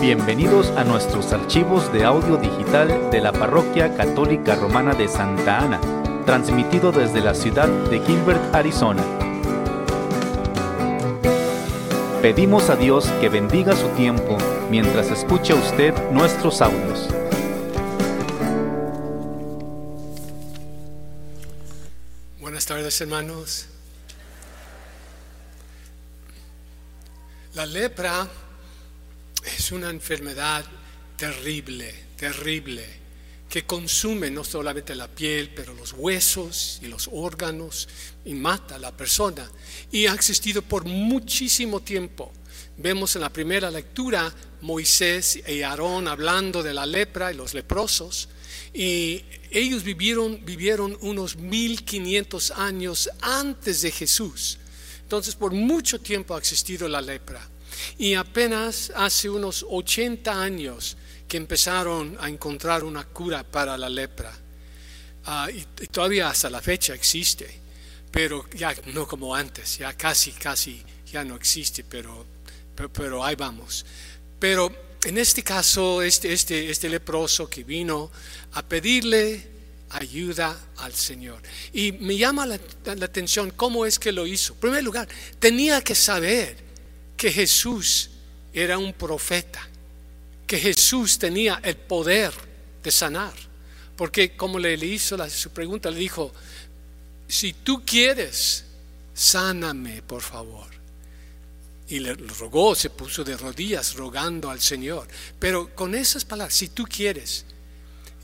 Bienvenidos a nuestros archivos de audio digital de la Parroquia Católica Romana de Santa Ana, transmitido desde la ciudad de Gilbert, Arizona. Pedimos a Dios que bendiga su tiempo mientras escucha usted nuestros audios. Buenas tardes hermanos. La lepra es una enfermedad terrible, terrible, que consume no solamente la piel, pero los huesos y los órganos y mata a la persona. Y ha existido por muchísimo tiempo. Vemos en la primera lectura Moisés y Aarón hablando de la lepra y los leprosos. Y ellos vivieron, vivieron unos 1500 años antes de Jesús. Entonces por mucho tiempo ha existido la lepra. Y apenas hace unos 80 años que empezaron a encontrar una cura para la lepra. Ah, y, todavía hasta la fecha existe, pero ya no como antes, ya casi, casi ya no existe, pero, pero, ahí vamos. Pero en este caso, este, este, este leproso que vino a pedirle ayuda al Señor. Y me llama la, la, atención cómo es que lo hizo. En primer lugar, tenía que saber que Jesús era un profeta, que Jesús tenía el poder de sanar. Porque como le hizo la, su pregunta, le dijo, si tú quieres, sáname, por favor. Y le rogó, se puso de rodillas rogando al Señor. Pero con esas palabras, si tú quieres.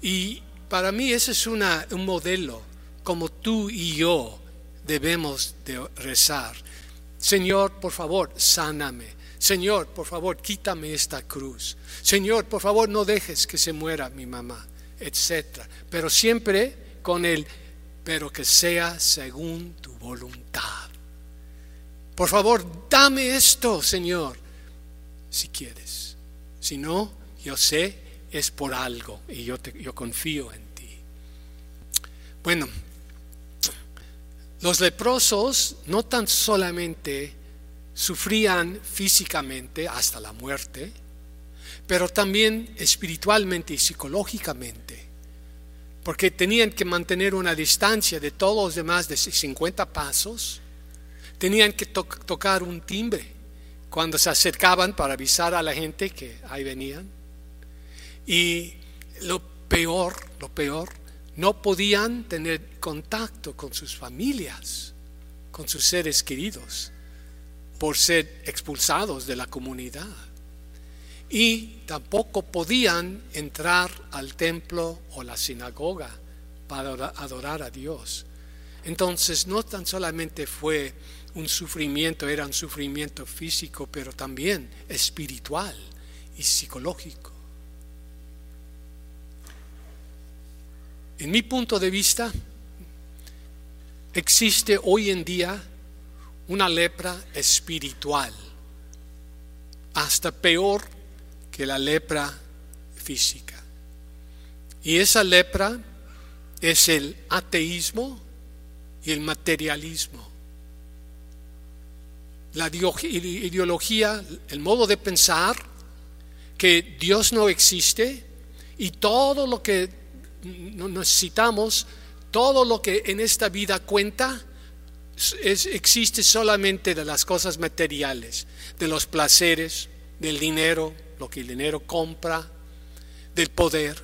Y para mí ese es un modelo como tú y yo debemos de rezar. Señor, por favor, sáname. Señor, por favor, quítame esta cruz. Señor, por favor, no dejes que se muera mi mamá, etc. Pero siempre con el, pero que sea según tu voluntad. Por favor, dame esto, Señor, si quieres. Si no, yo sé, es por algo y yo, te, yo confío en ti. Bueno, los leprosos no tan solamente sufrían físicamente hasta la muerte, pero también espiritualmente y psicológicamente, porque tenían que mantener una distancia de todos los demás de 50 pasos, tenían que tocar un timbre cuando se acercaban para avisar a la gente que ahí venían. Y lo peor, lo peor, no podían tener contacto con sus familias, con sus seres queridos, por ser expulsados de la comunidad. Y tampoco podían entrar al templo o la sinagoga para adorar a Dios. Entonces no tan solamente fue un sufrimiento, era un sufrimiento físico, pero también espiritual y psicológico. En mi punto de vista, existe hoy en día una lepra espiritual, hasta peor que la lepra física. Y esa lepra es el ateísmo y el materialismo. La ideología, el modo de pensar que Dios no existe y todo lo que necesitamos todo lo que en esta vida cuenta existe solamente de las cosas materiales, de los placeres, del dinero, lo que el dinero compra, del poder.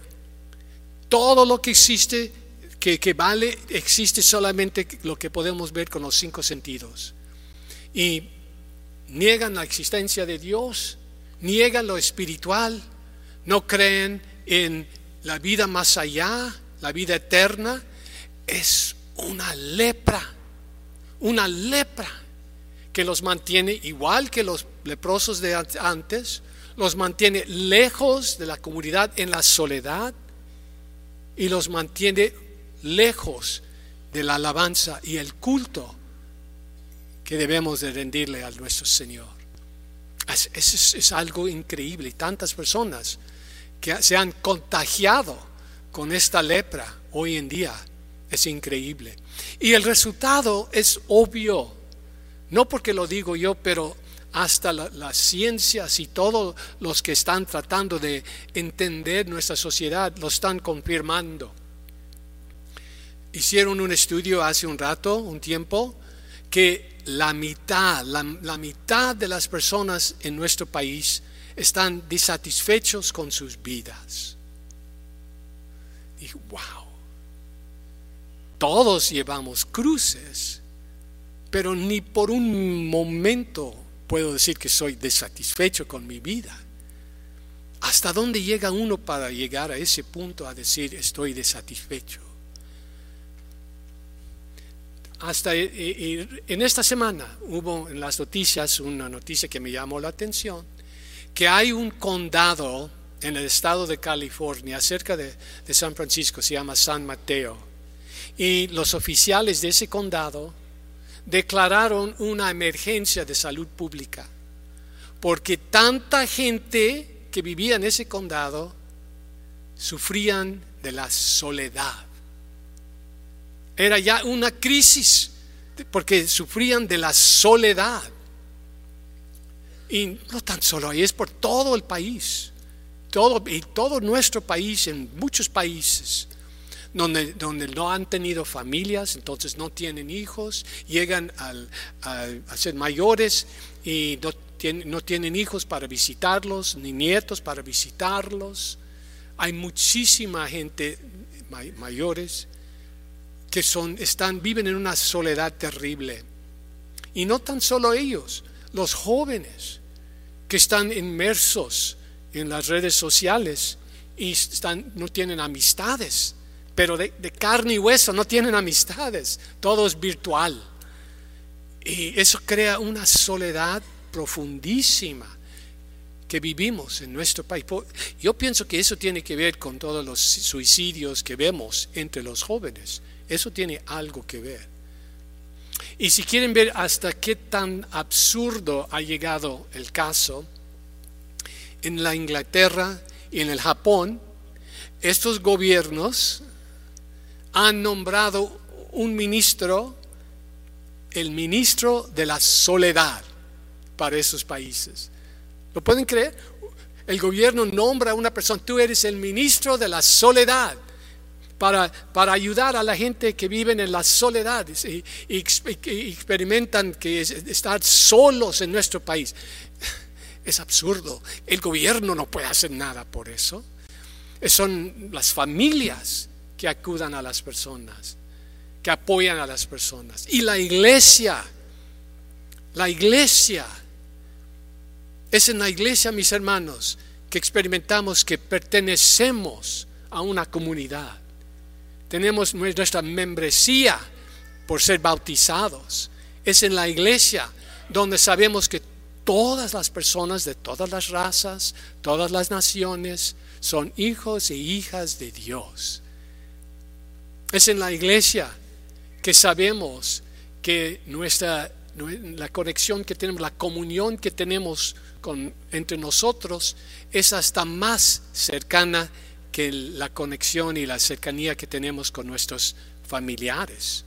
Todo lo que existe, que, que vale, existe solamente lo que podemos ver con los cinco sentidos. Y niegan la existencia de Dios, niegan lo espiritual, no creen en la vida más allá, la vida eterna, es una lepra, una lepra que los mantiene igual que los leprosos de antes, los mantiene lejos de la comunidad en la soledad y los mantiene lejos de la alabanza y el culto que debemos de rendirle a nuestro Señor. Es, es, es algo increíble tantas personas que se han contagiado con esta lepra hoy en día. Es increíble. Y el resultado es obvio. No porque lo digo yo, pero hasta las ciencias y todos los que están tratando de entender nuestra sociedad lo están confirmando. Hicieron un estudio hace un rato, un tiempo, que la mitad, la, mitad de las personas en nuestro país están disatisfechos con sus vidas. Dije, wow, todos llevamos cruces, pero ni por un momento puedo decir que soy desatisfecho con mi vida. ¿Hasta dónde llega uno para llegar a ese punto a decir estoy desatisfecho? Hasta eh, eh, en esta semana hubo en las noticias una noticia que me llamó la atención, que hay un condado en el estado de California, cerca de San Francisco, se llama San Mateo, y los oficiales de ese condado declararon una emergencia de salud pública, porque tanta gente que vivía en ese condado sufrían de la soledad. Era ya una crisis, porque sufrían de la soledad. Y no tan solo ahí, es por todo el país, todo, y todo nuestro país, en muchos países donde, no han tenido familias, entonces no tienen hijos, llegan a, ser mayores y no, no tienen hijos para visitarlos, ni nietos para visitarlos. Hay muchísima gente mayores que son, están, viven en una soledad terrible. Y no tan solo ellos, los jóvenes que están inmersos en las redes sociales y están, no tienen amistades pero de, carne y hueso, no tienen amistades, todo es virtual. Y eso crea una soledad profundísima que vivimos en nuestro país. Yo pienso que eso tiene que ver con todos los suicidios que vemos entre los jóvenes. Eso tiene algo que ver. Y si quieren ver hasta qué tan absurdo ha llegado el caso, en la Inglaterra y en el Japón, estos gobiernos han nombrado un ministro, el ministro de la soledad para esos países. ¿Lo pueden creer? El gobierno nombra a una persona, tú eres el ministro de la soledad. Para, para, ayudar a la gente que vive en la soledad y, y, experimentan que estar solos en nuestro país. Es absurdo. El gobierno no puede hacer nada por eso. Son las familias que acudan a las personas, que apoyan a las personas. Y la iglesia, la iglesia, es en la iglesia, mis hermanos, que experimentamos que pertenecemos a una comunidad. Tenemos nuestra membresía por ser bautizados. Es en la iglesia donde sabemos que todas las personas de todas las razas, todas las naciones, son hijos e hijas de Dios. Es en la iglesia que sabemos que nuestra la conexión que tenemos, la comunión que tenemos con, entre nosotros es hasta más cercana que la conexión y la cercanía que tenemos con nuestros familiares.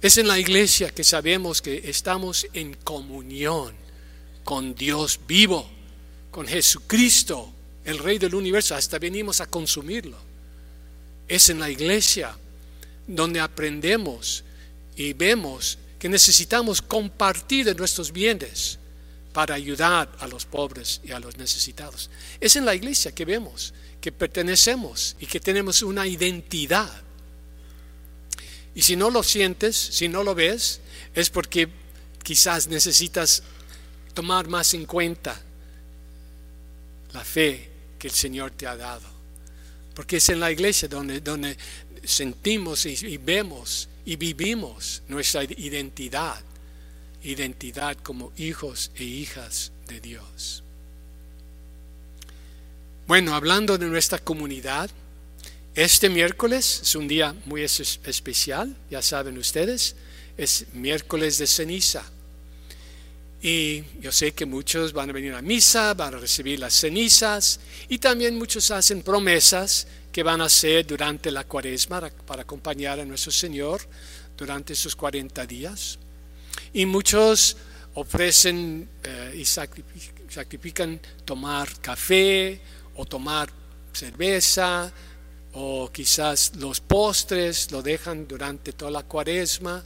Es en la iglesia que sabemos que estamos en comunión con Dios vivo, con Jesucristo, el Rey del universo, hasta venimos a consumirlo. Es en la iglesia donde aprendemos y vemos que necesitamos compartir nuestros bienes para ayudar a los pobres y a los necesitados. Es en la iglesia que vemos que pertenecemos y que tenemos una identidad. Y si no lo sientes, si no lo ves, es porque quizás necesitas tomar más en cuenta la fe que el Señor te ha dado. Porque es en la iglesia donde, donde sentimos y, vemos y vivimos nuestra identidad, identidad como hijos e hijas de Dios. Bueno, hablando de nuestra comunidad, este miércoles es un día muy especial, ya saben ustedes, es miércoles de ceniza. Y yo sé que muchos van a venir a misa, van a recibir las cenizas y también muchos hacen promesas que van a hacer durante la cuaresma para acompañar a nuestro Señor durante esos 40 días. Y muchos ofrecen eh, y sacrifican tomar café o tomar cerveza o quizás los postres lo dejan durante toda la cuaresma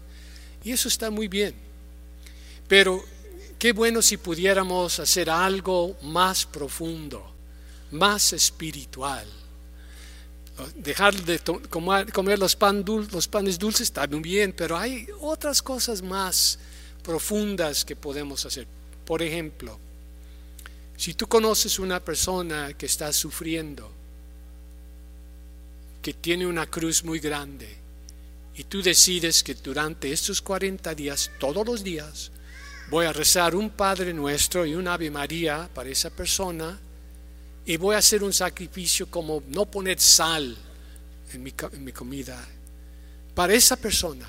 y eso está muy bien. Pero qué bueno si pudiéramos hacer algo más profundo, más espiritual. Dejar de comer los, los panes dulces está muy bien, pero hay otras cosas más profundas que podemos hacer. Por ejemplo, si tú conoces una persona que está sufriendo, que tiene una cruz muy grande, y tú decides que durante estos 40 días, todos los días, voy a rezar un Padre Nuestro y un Ave María para esa persona, y voy a hacer un sacrificio como no poner sal en mi, en mi comida para esa persona.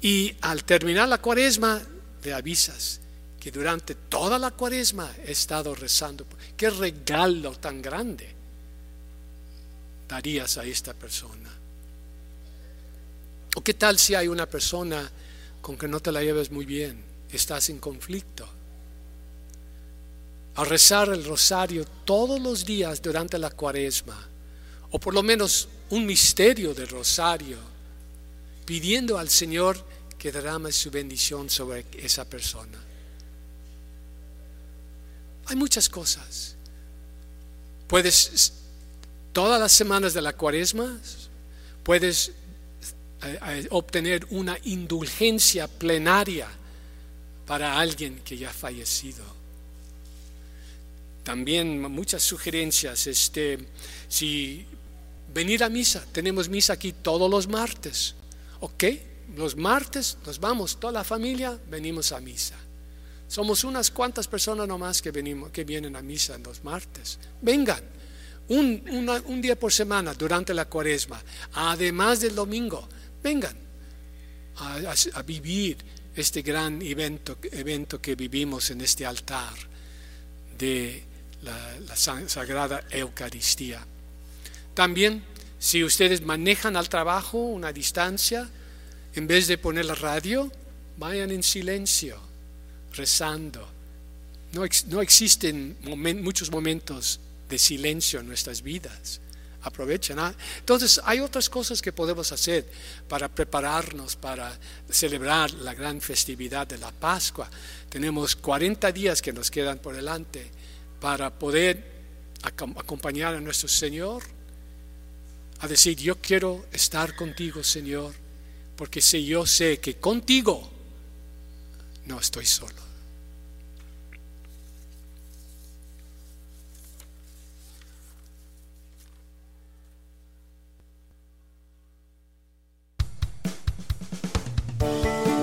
Y al terminar la cuaresma, le avisas que durante toda la cuaresma he estado rezando. ¿Qué regalo tan grande darías a esta persona? ¿O qué tal si hay una persona con que no te la lleves muy bien? Estás en conflicto. A rezar el rosario todos los días durante la cuaresma, o por lo menos un misterio del rosario, pidiendo al Señor que derrame su bendición sobre esa persona. Hay muchas cosas. Puedes, todas las semanas de la cuaresma, puedes eh, eh, obtener una indulgencia plenaria para alguien que ya ha fallecido. También muchas sugerencias, este, si venir a misa, tenemos misa aquí todos los martes, ¿ok? Los martes nos vamos, toda la familia, venimos a misa. Somos unas cuantas personas nomás que, venimos, que vienen a misa en los martes. Vengan, un, día por semana durante la cuaresma, además del domingo, vengan a, vivir este gran evento, evento, que vivimos en este altar de la, Sagrada Eucaristía. También, si ustedes manejan al trabajo una distancia, en vez de poner la radio, vayan en silencio rezando. No, no existen muchos momentos de silencio en nuestras vidas. Aprovechen. ¿ah? Entonces, hay otras cosas que podemos hacer para prepararnos para celebrar la gran festividad de la Pascua. Tenemos 40 días que nos quedan por delante para poder acompañar a nuestro Señor a decir, yo quiero estar contigo, Señor, porque si yo sé que contigo no estoy solo.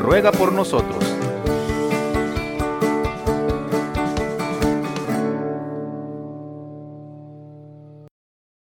ruega por nosotros.